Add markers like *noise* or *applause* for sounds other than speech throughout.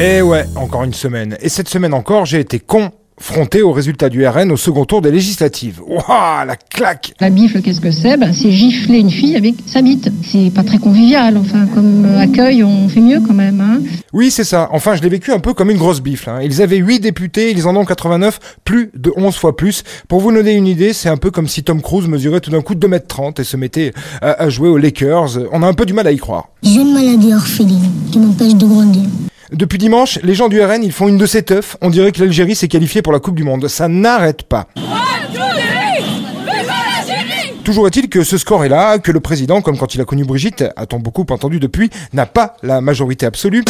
Et ouais, encore une semaine. Et cette semaine encore, j'ai été con fronté au résultat du RN au second tour des législatives. Waouh, la claque La bifle, qu'est-ce que c'est? Ben, C'est gifler une fille avec sa bite. C'est pas très convivial, enfin, comme accueil, on fait mieux quand même. Hein. Oui, c'est ça. Enfin, je l'ai vécu un peu comme une grosse bifle. Hein. Ils avaient 8 députés, ils en ont 89, plus de 11 fois plus. Pour vous donner une idée, c'est un peu comme si Tom Cruise mesurait tout d'un coup 2m30 et se mettait à, à jouer aux Lakers. On a un peu du mal à y croire. J'ai une maladie orpheline qui m'empêche de grandir. Depuis dimanche, les gens du RN, ils font une de ces teufs. On dirait que l'Algérie s'est qualifiée pour la Coupe du Monde. Ça n'arrête pas. Toujours est-il que ce score est là, que le président, comme quand il a connu Brigitte, a-t-on beaucoup entendu depuis, n'a pas la majorité absolue,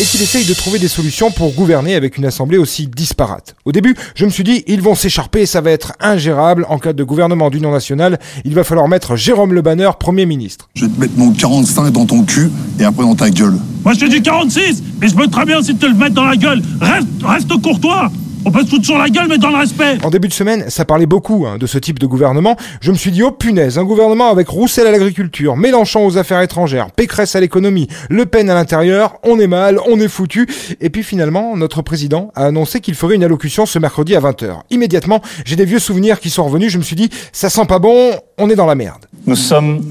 et qu'il essaye de trouver des solutions pour gouverner avec une assemblée aussi disparate. Au début, je me suis dit, ils vont s'écharper et ça va être ingérable. En cas de gouvernement d'union nationale, il va falloir mettre Jérôme Le Banner Premier ministre. Je vais te mettre mon 45 dans ton cul et après dans ta gueule. Moi je te dis 46, mais je peux très bien si te le mettre dans la gueule. Reste, reste courtois on peut se foutre sur la gueule, mais dans le respect. En début de semaine, ça parlait beaucoup hein, de ce type de gouvernement. Je me suis dit, oh punaise, un gouvernement avec Roussel à l'agriculture, Mélenchon aux affaires étrangères, Pécresse à l'économie, Le Pen à l'intérieur, on est mal, on est foutu. Et puis finalement, notre président a annoncé qu'il ferait une allocution ce mercredi à 20h. Immédiatement, j'ai des vieux souvenirs qui sont revenus, je me suis dit, ça sent pas bon, on est dans la merde. Nous sommes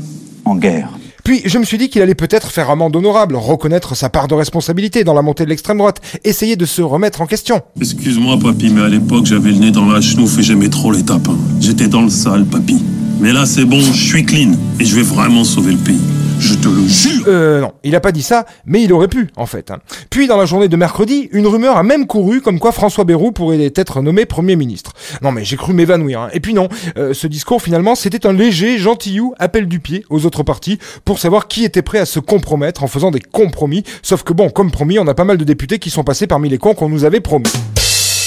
en guerre. Puis je me suis dit qu'il allait peut-être faire amende honorable, reconnaître sa part de responsabilité dans la montée de l'extrême droite, essayer de se remettre en question. Excuse-moi papy, mais à l'époque j'avais le nez dans la chenouf et j'aimais trop les tapins. J'étais dans le sale papy. Mais là c'est bon, je suis clean et je vais vraiment sauver le pays. Je te jure. Euh, non, il a pas dit ça, mais il aurait pu, en fait. hein. Puis, dans la journée de mercredi, une rumeur a même couru comme quoi François Bayrou pourrait être nommé Premier ministre. Non, mais j'ai cru m'évanouir. hein. Et puis non, euh, ce discours, finalement, c'était un léger, gentillou appel du pied aux autres partis pour savoir qui était prêt à se compromettre en faisant des compromis. Sauf que bon, comme promis, on a pas mal de députés qui sont passés parmi les cons qu'on nous avait promis.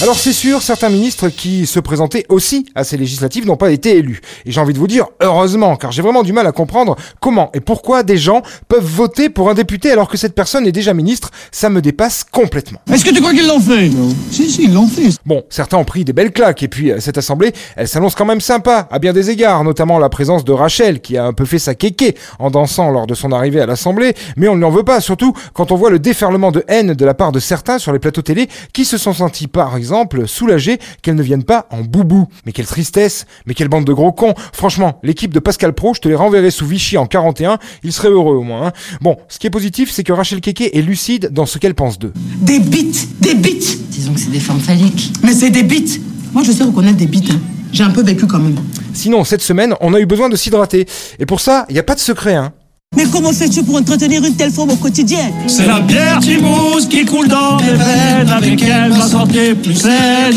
Alors c'est sûr, certains ministres qui se présentaient aussi à ces législatives n'ont pas été élus. Et j'ai envie de vous dire, heureusement, car j'ai vraiment du mal à comprendre comment et pourquoi des gens peuvent voter pour un député alors que cette personne est déjà ministre. Ça me dépasse complètement. Est-ce que tu crois qu'ils l'ont fait? Si, si, ils l'ont fait. Bon, certains ont pris des belles claques, et puis euh, cette assemblée, elle s'annonce quand même sympa, à bien des égards, notamment la présence de Rachel, qui a un peu fait sa kéké en dansant lors de son arrivée à l'assemblée, mais on ne lui en veut pas, surtout quand on voit le déferlement de haine de la part de certains sur les plateaux télé, qui se sont sentis par exemple soulagés qu'elle ne vienne pas en boubou. Mais quelle tristesse, mais quelle bande de gros cons. Franchement, l'équipe de Pascal Pro, je te les renverrai sous Vichy en 41, ils seraient heureux au moins. hein. Bon, ce qui est positif, c'est que Rachel Kéké est lucide dans ce qu'elle pense d'eux. Des bites, des bites. Disons que c'est des formes phalliques. Mais c'est des bites. Moi, je sais reconnaître des bites. hein. J'ai un peu vécu quand même. Sinon, cette semaine, on a eu besoin de s'hydrater. Et pour ça, il n'y a pas de secret, hein. Mais comment fais-tu pour entretenir une telle forme au quotidien? C'est la bière Timouze qui coule dans mes veines, avec elle ma santé est plus saine.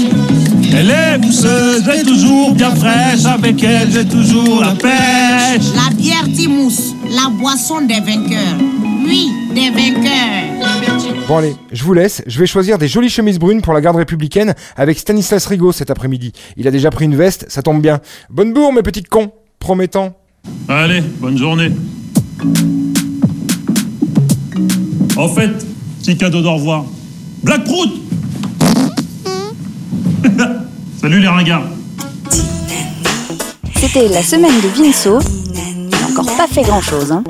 Elle est mousseuse, elle est toujours bien fraîche, avec elle j'ai toujours la pêche. La bière Timous, la boisson des vainqueurs. Oui, des vainqueurs. Bon allez, je vous laisse, je vais choisir des jolies chemises brunes pour la garde républicaine avec Stanislas Rigaud cet après-midi. Il a déjà pris une veste, ça tombe bien. Bonne bourre mes petits cons, promettant. Allez, bonne journée. En fait, petit cadeau d'au revoir. Black Prout *laughs* Salut les ringards C'était la semaine de Vinceau. Il n'a encore pas fait grand chose. Hein.